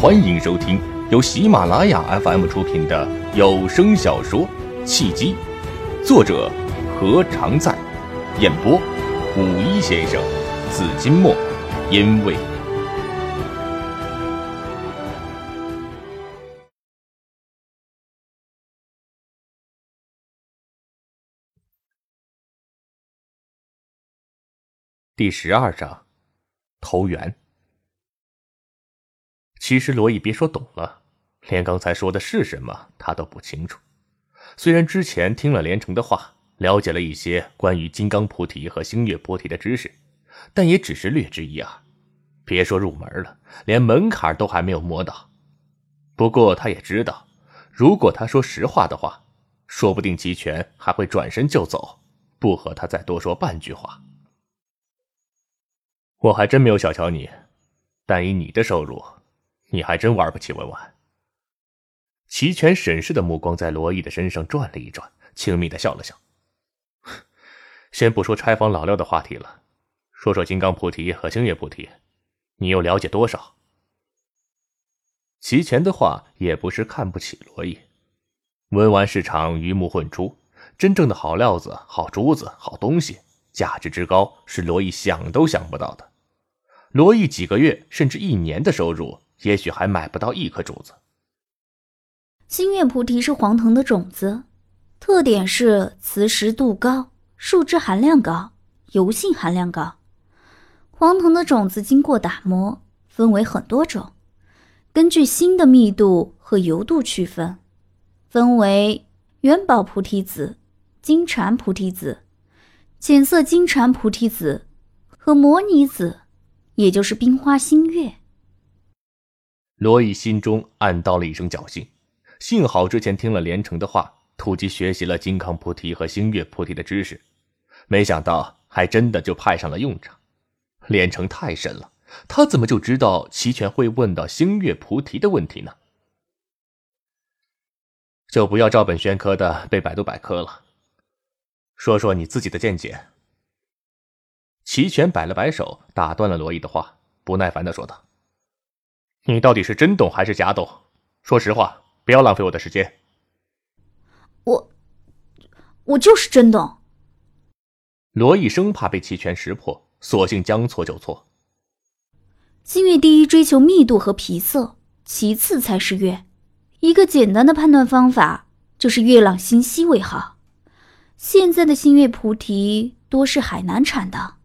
欢迎收听由喜马拉雅 FM 出品的有声小说《契机》，作者何常在，演播五一先生、紫金墨，因为第十二章投缘。其实罗毅别说懂了，连刚才说的是什么他都不清楚。虽然之前听了连城的话，了解了一些关于金刚菩提和星月菩提的知识，但也只是略知一二。别说入门了，连门槛都还没有摸到。不过他也知道，如果他说实话的话，说不定齐全还会转身就走，不和他再多说半句话。我还真没有小瞧你，但以你的收入。你还真玩不起文玩。齐全审视的目光在罗毅的身上转了一转，轻蔑的笑了笑。先不说拆房老廖的话题了，说说金刚菩提和星月菩提，你又了解多少？齐全的话也不是看不起罗毅。文玩市场鱼目混珠，真正的好料子、好珠子、好东西，价值之高是罗毅想都想不到的。罗毅几个月甚至一年的收入。也许还买不到一颗珠子。星月菩提是黄藤的种子，特点是磁石度高、树脂含量高、油性含量高。黄藤的种子经过打磨，分为很多种，根据锌的密度和油度区分，分为元宝菩提子、金蝉菩提子、浅色金蝉菩提子和摩尼子，也就是冰花星月。罗毅心中暗道了一声侥幸，幸好之前听了连城的话，突击学习了金刚菩提和星月菩提的知识，没想到还真的就派上了用场。连城太神了，他怎么就知道齐全会问到星月菩提的问题呢？就不要照本宣科的背百度百科了，说说你自己的见解。齐全摆了摆手，打断了罗毅的话，不耐烦的说道。你到底是真懂还是假懂？说实话，不要浪费我的时间。我，我就是真懂。罗毅生怕被齐全识破，索性将错就错。星月第一追求密度和皮色，其次才是月。一个简单的判断方法就是月朗星稀为好。现在的星月菩提多是海南产的，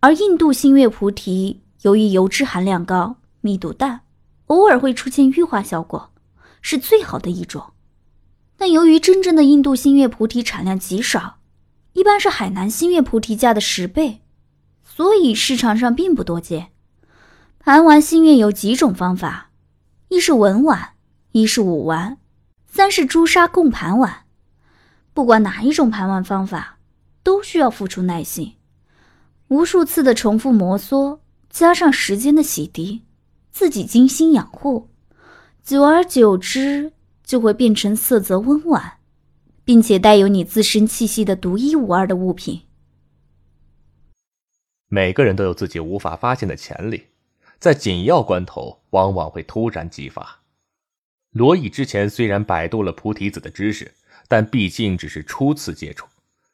而印度星月菩提由于油脂含量高，密度淡。偶尔会出现玉化效果，是最好的一种。但由于真正的印度星月菩提产量极少，一般是海南星月菩提价的十倍，所以市场上并不多见。盘玩星月有几种方法：一是文玩，一是武玩，三是朱砂供盘玩。不管哪一种盘玩方法，都需要付出耐心，无数次的重复摩挲，加上时间的洗涤。自己精心养护，久而久之就会变成色泽温婉，并且带有你自身气息的独一无二的物品。每个人都有自己无法发现的潜力，在紧要关头往往会突然激发。罗毅之前虽然百度了菩提子的知识，但毕竟只是初次接触，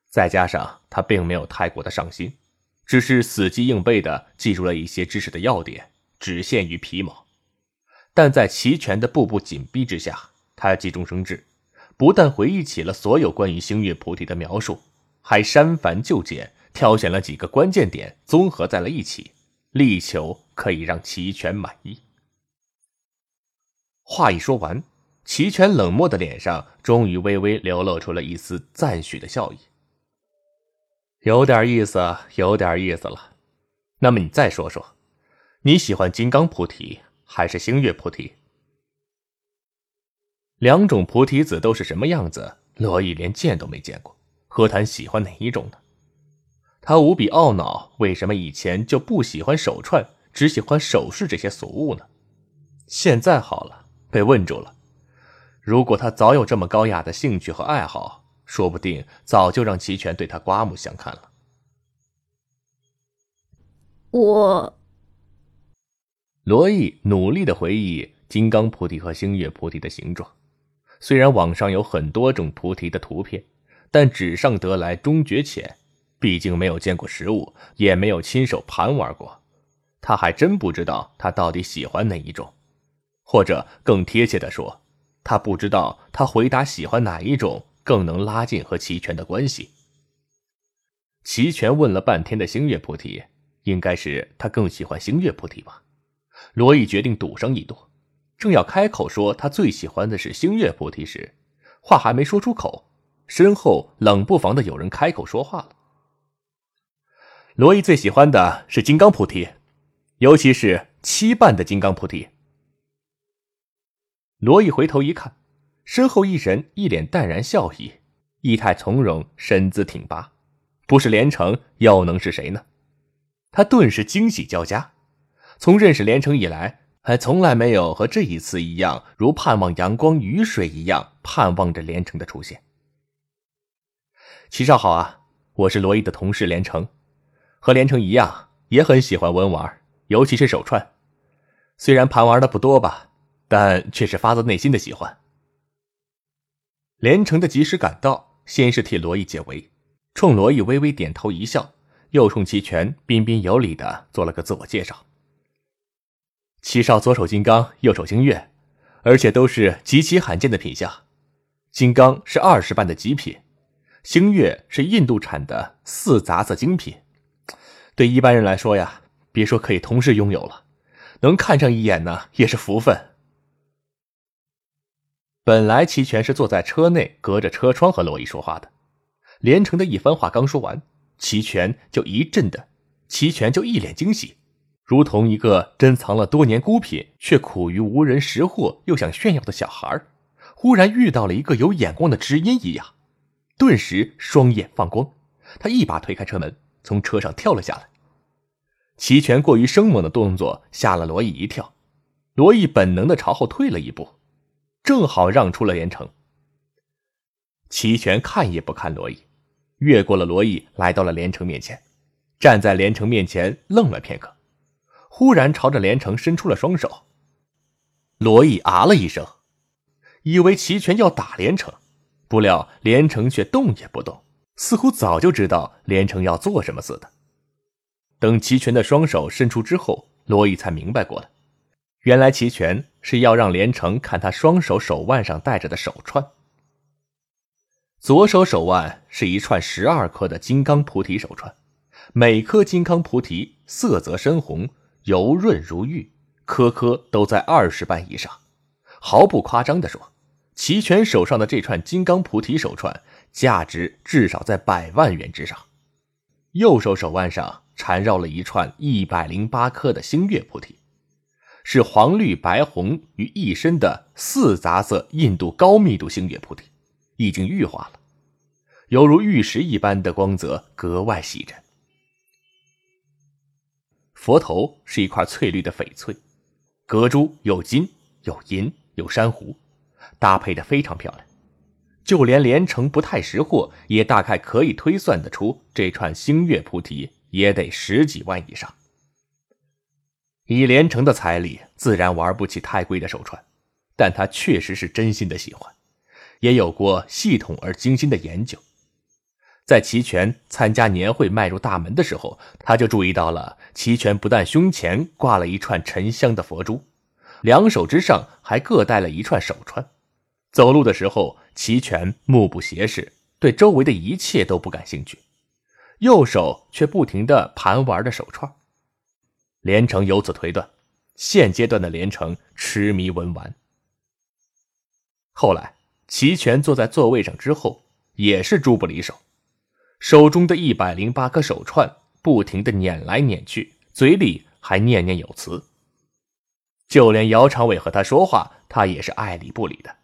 再加上他并没有太过的上心，只是死记硬背的记住了一些知识的要点。只限于皮毛，但在齐全的步步紧逼之下，他急中生智，不但回忆起了所有关于星月菩提的描述，还删繁就简，挑选了几个关键点，综合在了一起，力求可以让齐全满意。话一说完，齐全冷漠的脸上终于微微流露出了一丝赞许的笑意，有点意思，有点意思了。那么你再说说。你喜欢金刚菩提还是星月菩提？两种菩提子都是什么样子？罗毅连见都没见过，何谈喜欢哪一种呢？他无比懊恼，为什么以前就不喜欢手串，只喜欢首饰这些俗物呢？现在好了，被问住了。如果他早有这么高雅的兴趣和爱好，说不定早就让齐全对他刮目相看了。我。罗毅努力的回忆金刚菩提和星月菩提的形状。虽然网上有很多种菩提的图片，但纸上得来终觉浅，毕竟没有见过实物，也没有亲手盘玩过，他还真不知道他到底喜欢哪一种，或者更贴切的说，他不知道他回答喜欢哪一种更能拉近和齐全的关系。齐全问了半天的星月菩提，应该是他更喜欢星月菩提吧？罗毅决定赌上一赌。正要开口说他最喜欢的是星月菩提时，话还没说出口，身后冷不防的有人开口说话了。罗毅最喜欢的是金刚菩提，尤其是七瓣的金刚菩提。罗毅回头一看，身后一人一脸淡然笑意，意态从容，身姿挺拔，不是连城又能是谁呢？他顿时惊喜交加。从认识连城以来。还从来没有和这一次一样，如盼望阳光雨水一样盼望着连城的出现。齐少好啊，我是罗毅的同事连城，和连城一样，也很喜欢文玩，尤其是手串。虽然盘玩的不多吧，但却是发自内心的喜欢。连城的及时赶到，先是替罗毅解围，冲罗毅微微点头一笑，又冲齐全彬彬有礼的做了个自我介绍。七少左手金刚，右手星月，而且都是极其罕见的品相。金刚是二十瓣的极品，星月是印度产的四杂色精品。对一般人来说呀，别说可以同时拥有了，能看上一眼呢也是福分。本来齐全是坐在车内，隔着车窗和罗毅说话的。连城的一番话刚说完，齐全就一阵的，齐全就一脸惊喜。如同一个珍藏了多年孤品却苦于无人识货又想炫耀的小孩，忽然遇到了一个有眼光的知音一样，顿时双眼放光。他一把推开车门，从车上跳了下来。齐全过于生猛的动作吓了罗毅一跳，罗毅本能的朝后退了一步，正好让出了连城。齐全看也不看罗毅，越过了罗毅，来到了连城面前，站在连城面前愣了片刻。忽然朝着连城伸出了双手，罗毅啊了一声，以为齐全要打连城，不料连城却动也不动，似乎早就知道连城要做什么似的。等齐全的双手伸出之后，罗毅才明白过来，原来齐全是要让连城看他双手手腕上戴着的手串。左手手腕是一串十二颗的金刚菩提手串，每颗金刚菩提色泽深红。油润如玉，颗颗都在二十瓣以上。毫不夸张地说，齐全手上的这串金刚菩提手串，价值至少在百万元之上。右手手腕上缠绕了一串一百零八颗的星月菩提，是黄绿白红于一身的四杂色印度高密度星月菩提，已经玉化了，犹如玉石一般的光泽，格外喜人。佛头是一块翠绿的翡翠，隔珠有金有银有珊瑚，搭配的非常漂亮。就连连城不太识货，也大概可以推算得出，这串星月菩提也得十几万以上。以连城的财力，自然玩不起太贵的手串，但他确实是真心的喜欢，也有过系统而精心的研究。在齐全参加年会迈入大门的时候，他就注意到了齐全不但胸前挂了一串沉香的佛珠，两手之上还各戴了一串手串。走路的时候，齐全目不斜视，对周围的一切都不感兴趣，右手却不停的盘玩着手串。连城由此推断，现阶段的连城痴迷文玩。后来，齐全坐在座位上之后，也是珠不离手。手中的一百零八颗手串不停的捻来捻去，嘴里还念念有词。就连姚长伟和他说话，他也是爱理不理的，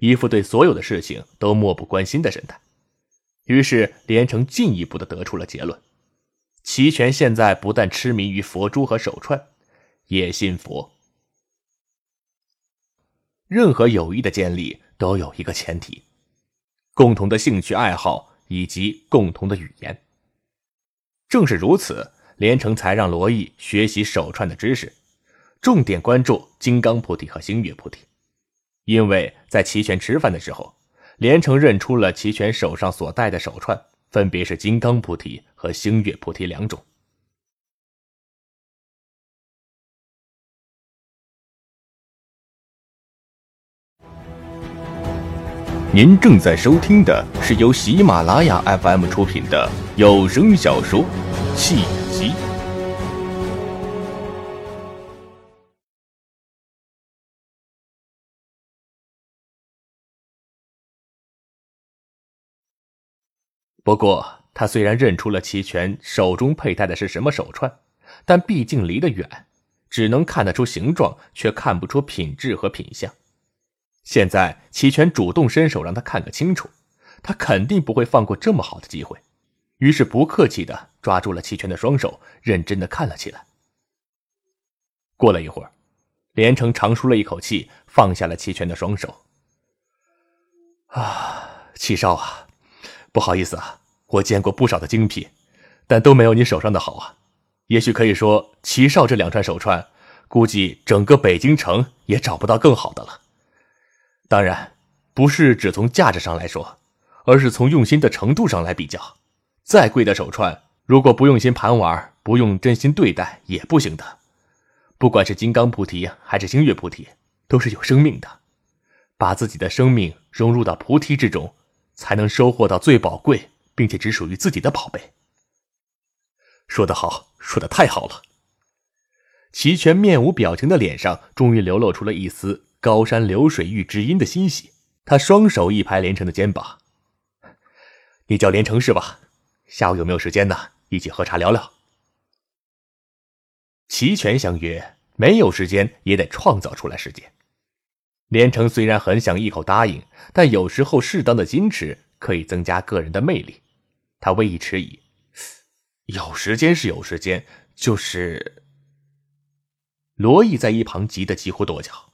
一副对所有的事情都漠不关心的神态。于是连城进一步的得出了结论：齐全现在不但痴迷于佛珠和手串，也信佛。任何友谊的建立都有一个前提：共同的兴趣爱好。以及共同的语言。正是如此，连城才让罗毅学习手串的知识，重点关注金刚菩提和星月菩提，因为在齐全吃饭的时候，连城认出了齐全手上所戴的手串，分别是金刚菩提和星月菩提两种。您正在收听的是由喜马拉雅 FM 出品的有声小说《契机》。不过，他虽然认出了齐全手中佩戴的是什么手串，但毕竟离得远，只能看得出形状，却看不出品质和品相。现在齐全主动伸手让他看个清楚，他肯定不会放过这么好的机会，于是不客气的抓住了齐全的双手，认真的看了起来。过了一会儿，连城长舒了一口气，放下了齐全的双手。啊，齐少啊，不好意思啊，我见过不少的精品，但都没有你手上的好啊。也许可以说，齐少这两串手串，估计整个北京城也找不到更好的了。当然，不是只从价值上来说，而是从用心的程度上来比较。再贵的手串，如果不用心盘玩，不用真心对待，也不行的。不管是金刚菩提还是星月菩提，都是有生命的。把自己的生命融入到菩提之中，才能收获到最宝贵并且只属于自己的宝贝。说得好，说的太好了。齐全面无表情的脸上，终于流露出了一丝。高山流水遇知音的欣喜，他双手一拍连城的肩膀：“你叫连城是吧？下午有没有时间呢？一起喝茶聊聊。”齐全相约，没有时间也得创造出来时间。连城虽然很想一口答应，但有时候适当的矜持可以增加个人的魅力。他微一迟疑：“有时间是有时间，就是……”罗毅在一旁急得几乎跺脚。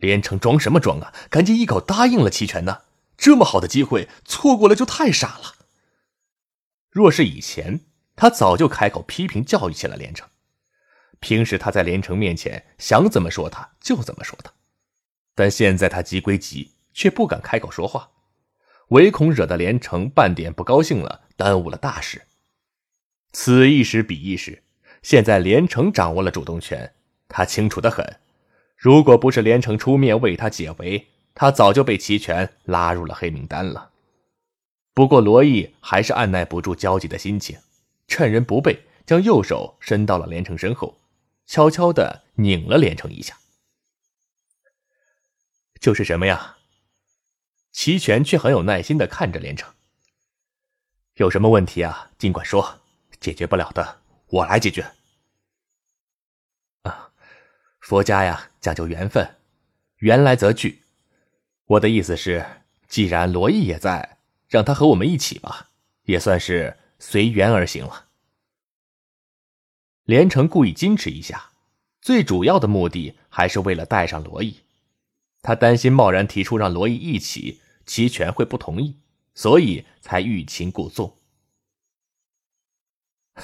连城装什么装啊！赶紧一口答应了齐全呢！这么好的机会错过了就太傻了。若是以前，他早就开口批评教育起了连城。平时他在连城面前想怎么说他就怎么说他，但现在他急归急，却不敢开口说话，唯恐惹得连城半点不高兴了，耽误了大事。此一时彼一时，现在连城掌握了主动权，他清楚的很。如果不是连城出面为他解围，他早就被齐全拉入了黑名单了。不过罗毅还是按耐不住焦急的心情，趁人不备，将右手伸到了连城身后，悄悄的拧了连城一下。就是什么呀？齐全却很有耐心的看着连城。有什么问题啊？尽管说，解决不了的，我来解决。啊佛家呀，讲究缘分，缘来则聚。我的意思是，既然罗毅也在，让他和我们一起吧，也算是随缘而行了。连城故意矜持一下，最主要的目的还是为了带上罗毅。他担心贸然提出让罗毅一起，齐全会不同意，所以才欲擒故纵。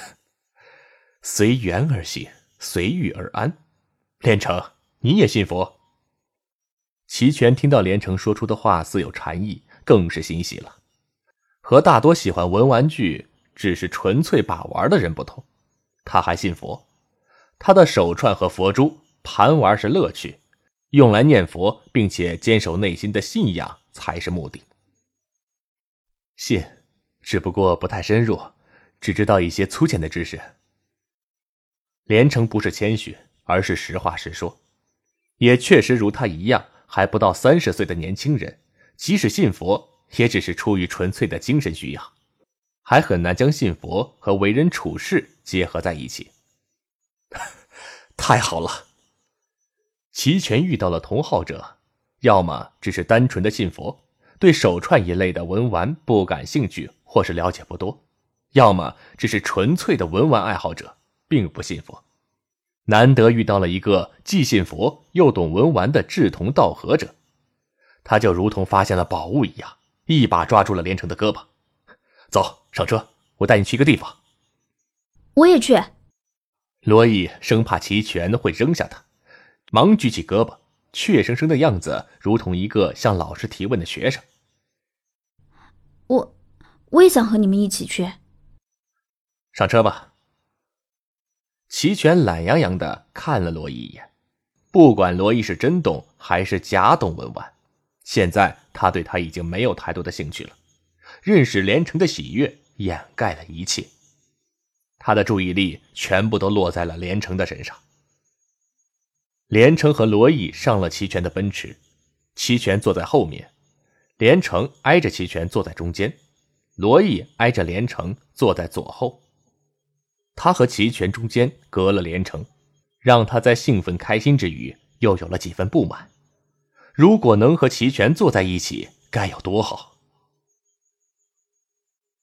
随缘而行，随遇而安。连城，你也信佛？齐全听到连城说出的话似有禅意，更是欣喜了。和大多喜欢文玩具、只是纯粹把玩的人不同，他还信佛。他的手串和佛珠盘玩是乐趣，用来念佛并且坚守内心的信仰才是目的。信，只不过不太深入，只知道一些粗浅的知识。连城不是谦虚。而是实话实说，也确实如他一样还不到三十岁的年轻人，即使信佛，也只是出于纯粹的精神需要，还很难将信佛和为人处事结合在一起。太好了，齐全遇到了同好者，要么只是单纯的信佛，对手串一类的文玩不感兴趣或是了解不多，要么只是纯粹的文玩爱好者，并不信佛。难得遇到了一个既信佛又懂文玩的志同道合者，他就如同发现了宝物一样，一把抓住了连城的胳膊。走上车，我带你去一个地方。我也去。罗毅生怕齐全会扔下他，忙举起胳膊，怯生生的样子如同一个向老师提问的学生。我，我也想和你们一起去。上车吧。齐全懒洋洋的看了罗毅一眼，不管罗毅是真懂还是假懂文玩，现在他对他已经没有太多的兴趣了。认识连城的喜悦掩盖了一切，他的注意力全部都落在了连城的身上。连城和罗毅上了齐全的奔驰，齐全坐在后面，连城挨着齐全坐在中间，罗毅挨着连城坐在左后。他和齐全中间隔了连城，让他在兴奋开心之余又有了几分不满。如果能和齐全坐在一起，该有多好！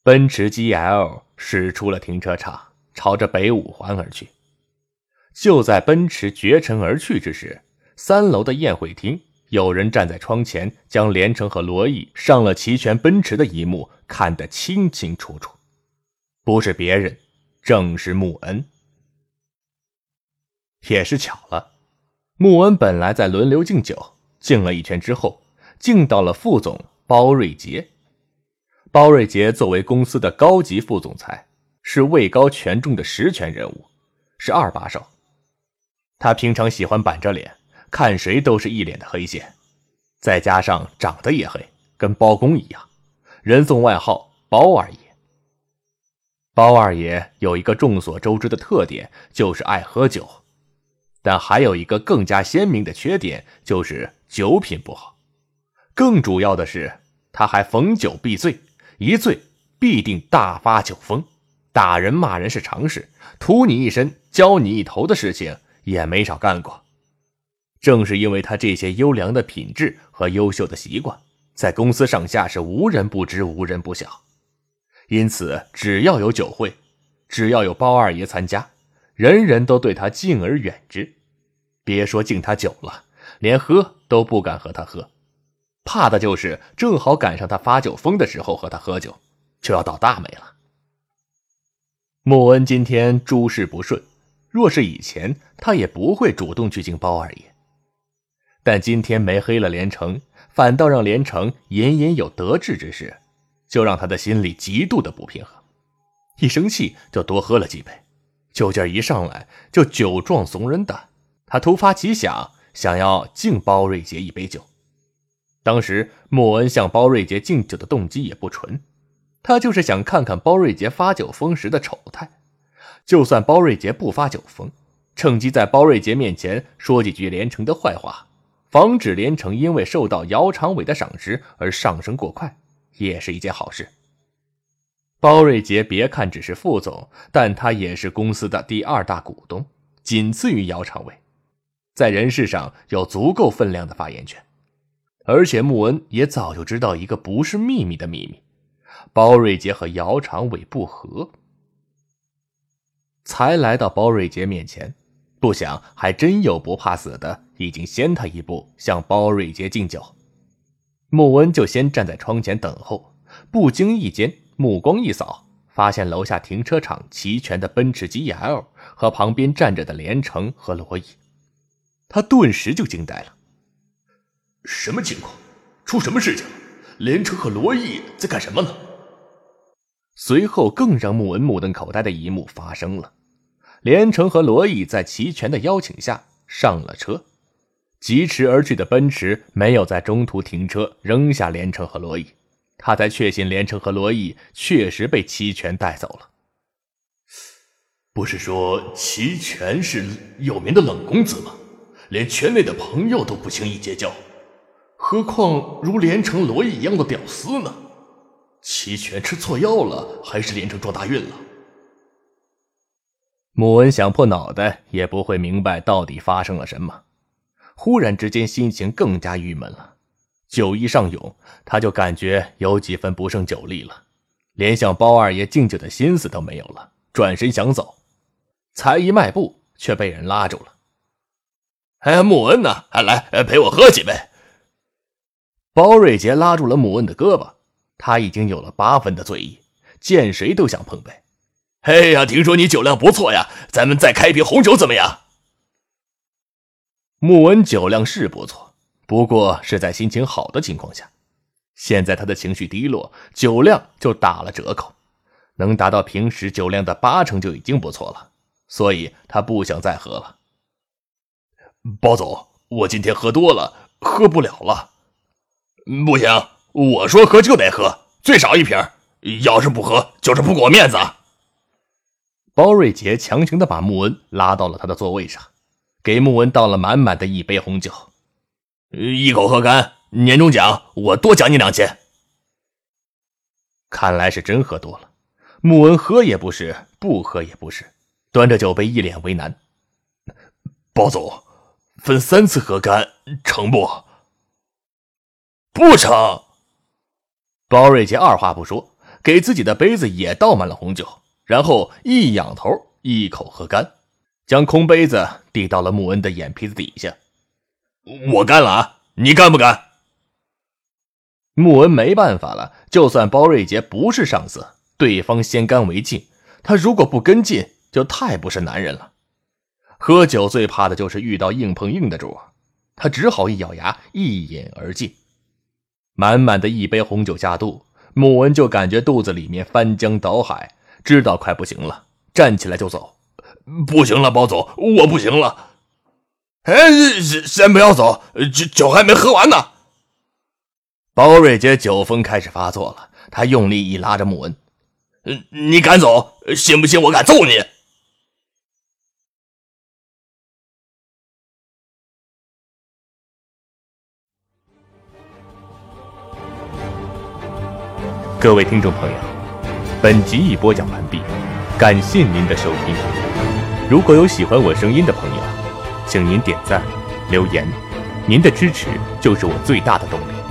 奔驰 GL 驶出了停车场，朝着北五环而去。就在奔驰绝尘而去之时，三楼的宴会厅有人站在窗前，将连城和罗毅上了齐全奔驰的一幕看得清清楚楚。不是别人，正是穆恩。也是巧了，穆恩本来在轮流敬酒，敬了一圈之后，敬到了副总包瑞杰。包瑞杰作为公司的高级副总裁，是位高权重的实权人物，是二把手。他平常喜欢板着脸，看谁都是一脸的黑线，再加上长得也黑，跟包公一样，人送外号“包二爷”。包二爷有一个众所周知的特点，就是爱喝酒，但还有一个更加鲜明的缺点，就是酒品不好。更主要的是，他还逢酒必醉。一醉必定大发酒疯，打人骂人是常事，屠你一身、浇你一头的事情也没少干过。正是因为他这些优良的品质和优秀的习惯，在公司上下是无人不知、无人不晓。因此，只要有酒会，只要有包二爷参加，人人都对他敬而远之。别说敬他酒了，连喝都不敢和他喝。怕的就是正好赶上他发酒疯的时候和他喝酒，就要倒大霉了。穆恩今天诸事不顺，若是以前，他也不会主动去敬包二爷。但今天没黑了连城，反倒让连城隐隐有得志之事，就让他的心里极度的不平衡。一生气就多喝了几杯，酒劲一上来就酒壮怂人胆。他突发奇想，想要敬包瑞杰一杯酒。当时莫恩向包瑞杰敬酒的动机也不纯，他就是想看看包瑞杰发酒疯时的丑态。就算包瑞杰不发酒疯，趁机在包瑞杰面前说几句连城的坏话，防止连城因为受到姚长伟的赏识而上升过快，也是一件好事。包瑞杰别看只是副总，但他也是公司的第二大股东，仅次于姚长伟，在人事上有足够分量的发言权。而且穆恩也早就知道一个不是秘密的秘密：包瑞杰和姚长伟不和，才来到包瑞杰面前。不想还真有不怕死的，已经先他一步向包瑞杰敬酒。穆恩就先站在窗前等候，不经意间目光一扫，发现楼下停车场齐全的奔驰 GL 和旁边站着的连城和罗毅，他顿时就惊呆了。什么情况？出什么事情了？连城和罗毅在干什么呢？随后，更让穆文目瞪口呆的一幕发生了：连城和罗毅在齐全的邀请下上了车，疾驰而去的奔驰没有在中途停车扔下连城和罗毅，他才确信连城和罗毅确实被齐全带走了。不是说齐全是有名的冷公子吗？连圈内的朋友都不轻易结交。何况如连城罗毅一样的屌丝呢？齐全吃错药了，还是连城撞大运了？穆恩想破脑袋也不会明白到底发生了什么。忽然之间，心情更加郁闷了。酒意上涌，他就感觉有几分不胜酒力了，连向包二爷敬酒的心思都没有了。转身想走，才一迈步，却被人拉住了。哎，穆恩呢？来陪我喝几杯。包瑞杰拉住了穆恩的胳膊，他已经有了八分的醉意，见谁都想碰杯。哎呀，听说你酒量不错呀，咱们再开一瓶红酒怎么样？穆文酒量是不错，不过是在心情好的情况下。现在他的情绪低落，酒量就打了折扣，能达到平时酒量的八成就已经不错了，所以他不想再喝了。包总，我今天喝多了，喝不了了。不行，我说喝就得喝，最少一瓶，要是不喝，就是不给我面子。包瑞杰强行的把穆恩拉到了他的座位上。给穆文倒了满满的一杯红酒，一口喝干，年终奖我多奖你两千。看来是真喝多了，穆文喝也不是，不喝也不是，端着酒杯一脸为难。包总，分三次喝干成不？不成。包瑞杰二话不说，给自己的杯子也倒满了红酒，然后一仰头一口喝干。将空杯子递到了穆恩的眼皮子底下，我干了啊！你干不干？穆恩没办法了，就算包瑞杰不是上司，对方先干为敬，他如果不跟进，就太不是男人了。喝酒最怕的就是遇到硬碰硬的主，他只好一咬牙，一饮而尽。满满的一杯红酒下肚，穆恩就感觉肚子里面翻江倒海，知道快不行了，站起来就走。不行了，包总，我不行了。哎，先先不要走，酒酒还没喝完呢。包瑞杰酒疯开始发作了，他用力一拉着穆恩：“你敢走？信不信我敢揍你？”各位听众朋友，本集已播讲完毕，感谢您的收听。如果有喜欢我声音的朋友，请您点赞、留言，您的支持就是我最大的动力。